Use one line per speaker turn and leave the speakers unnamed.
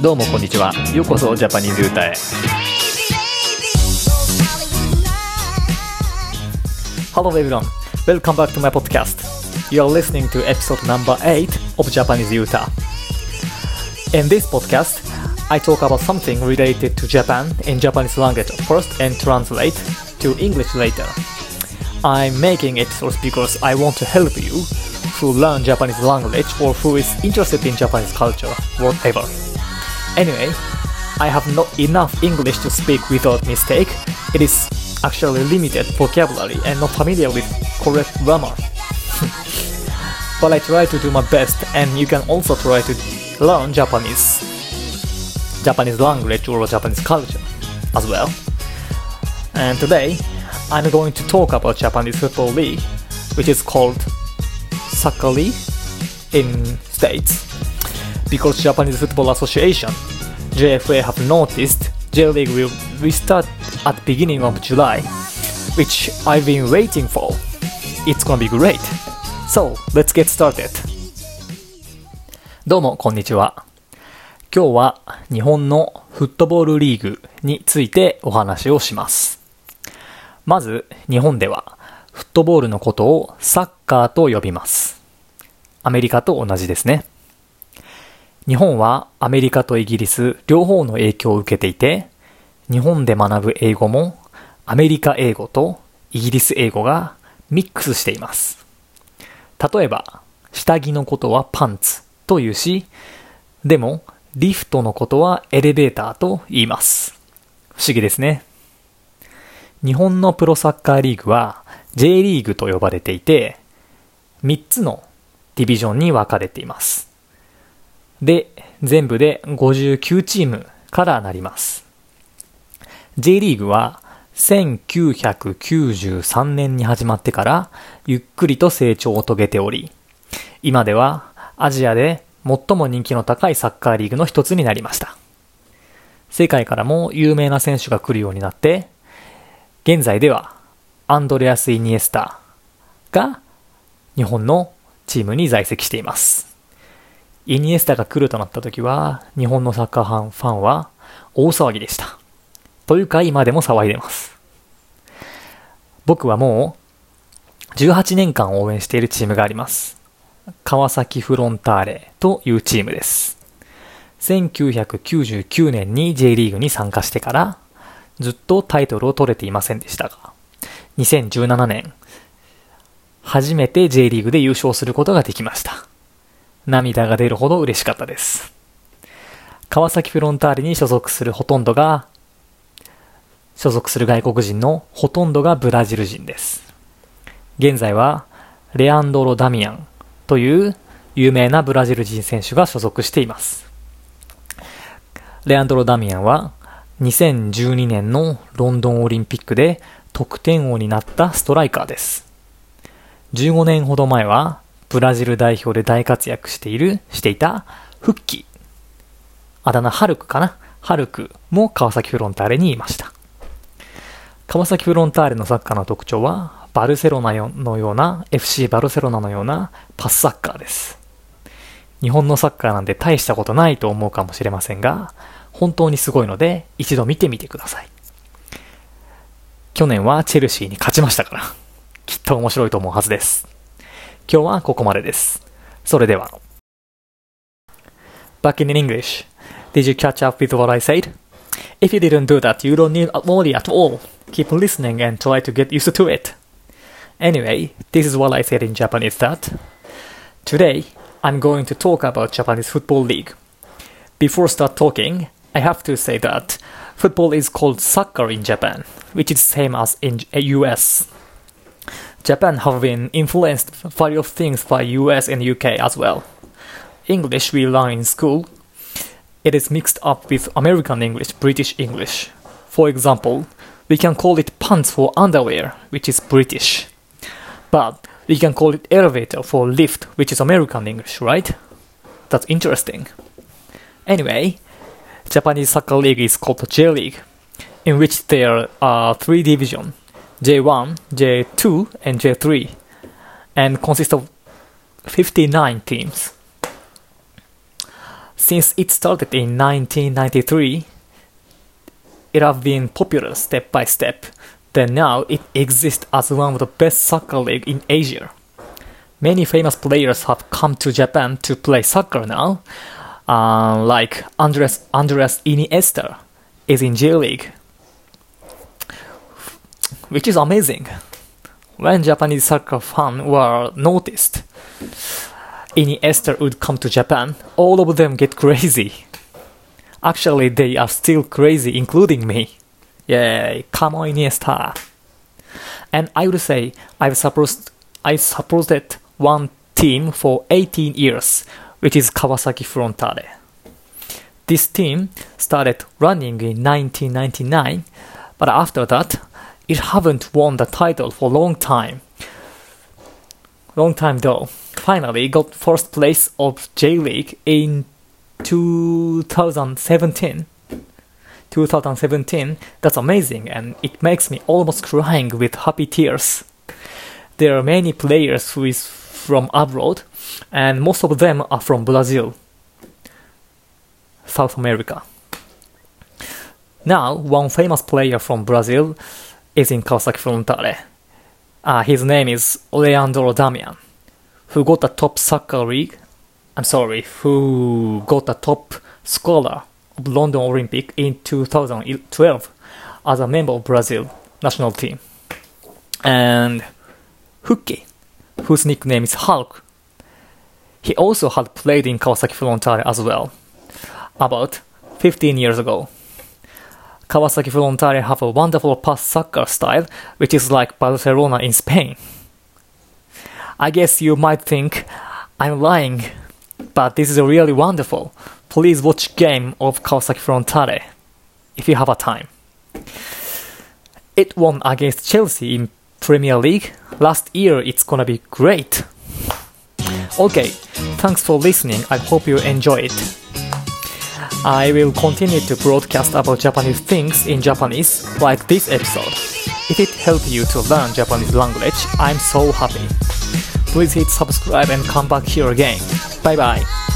どうもこんにちはようこそジャパニーズ歌へ Hello everyone welcome back to my podcast You are listening to episode number 8 of Japanese Yuta In this podcast I talk about something related to Japan in Japanese language first and translate to English later I'm making episodes because I want to help you who learn Japanese language or who is interested in Japanese culture, whatever. Anyway, I have not enough English to speak without mistake. It is actually limited vocabulary and not familiar with correct grammar. but I try to do my best and you can also try to learn Japanese Japanese language or Japanese culture as well. And today I'm going to talk about Japanese Football League, which is called Soccer League in States. Because Japanese Football Association, JFA have noticed J-League will restart at beginning of July, which I've been waiting for. It's gonna be great. So, let's get started. どうも、こんにちは。今日は日本のフットボールリーグについてお話をします。まず、日本では、フットボールのことをサッカーと呼びます。アメリカと同じですね。日本はアメリカとイギリス両方の影響を受けていて、日本で学ぶ英語もアメリカ英語とイギリス英語がミックスしています。例えば、下着のことはパンツというし、でも、リフトのことはエレベーターと言います。不思議ですね。日本のプロサッカーリーグは J リーグと呼ばれていて、3つのディビジョンに分かれています。で、全部で59チームからなります。J リーグは1993年に始まってからゆっくりと成長を遂げており、今ではアジアで最も人気の高いサッカーリーグの一つになりました。世界からも有名な選手が来るようになって、現在ではアンドレアス・イニエスタが日本のチームに在籍しています。イニエスタが来るとなった時は日本のサッカーファンファンは大騒ぎでした。というか今でも騒いでます。僕はもう18年間応援しているチームがあります。川崎フロンターレというチームです。1999年に J リーグに参加してからずっとタイトルを取れていませんでしたが、2017年、初めて J リーグで優勝することができました。涙が出るほど嬉しかったです。川崎フロンターレに所属するほとんどが、所属する外国人のほとんどがブラジル人です。現在は、レアンドロ・ダミアンという有名なブラジル人選手が所属しています。レアンドロ・ダミアンは、2012年のロンドンオリンピックで得点王になったストライカーです。15年ほど前はブラジル代表で大活躍している、していたフッキー。あだ名ハルクかなハルクも川崎フロンターレにいました。川崎フロンターレのサッカーの特徴はバルセロナのような FC バルセロナのようなパスサッカーです。日本のサッカーなんて大したことないと思うかもしれませんが、本当にすごいので一度見てみてください。去年はチェルシーに勝ちましたから、きっと面白いと思うはずです。今日はここまでです。それでは。Back in English. Did you catch up with what I said? If you didn't do that, you don't need a worry at all. Keep listening and try to get used to it. Anyway, this is what I said in Japanese that today I'm going to talk about Japanese Football League. Before start talking, I have to say that football is called soccer in Japan, which is same as in US. Japan have been influenced various things by US and UK as well. English we learn in school, it is mixed up with American English, British English. For example, we can call it pants for underwear, which is British. But we can call it elevator for lift, which is American English, right? That's interesting. Anyway, Japanese Soccer League is called the J League, in which there are three divisions J1, J2, and J3, and consists of 59 teams. Since it started in 1993, it have been popular step by step. Then now it exists as one of the best soccer league in Asia. Many famous players have come to Japan to play soccer now, uh, like Andres Andres Iniesta is in J League, which is amazing. When Japanese soccer fans were noticed, any Iniesta would come to Japan, all of them get crazy. Actually, they are still crazy, including me. Yay, come on Iniesta. And I would say I've supposed I supported one team for 18 years, which is Kawasaki Frontale. This team started running in 1999, but after that, it haven't won the title for a long time. Long time though. Finally got first place of J League in 2017. 2017, that's amazing and it makes me almost crying with happy tears. There are many players who is from abroad and most of them are from Brazil, South America. Now, one famous player from Brazil is in Kawasaki Frontale. Uh, his name is Leandro Damian, who got the top soccer league. I'm sorry, who got the top scholar of London Olympic in 2012 as a member of Brazil national team. And Huki, whose nickname is Hulk, he also had played in Kawasaki Frontale as well, about 15 years ago. Kawasaki Frontale have a wonderful pass soccer style, which is like Barcelona in Spain. I guess you might think I'm lying, but this is really wonderful. Please watch game of Kawasaki Frontale if you have a time. It won against Chelsea in Premier League. Last year it's gonna be great. Okay, thanks for listening. I hope you enjoy it. I will continue to broadcast about Japanese things in Japanese like this episode. If it helped you to learn Japanese language, I'm so happy. Please hit subscribe and come back here again. Bye bye.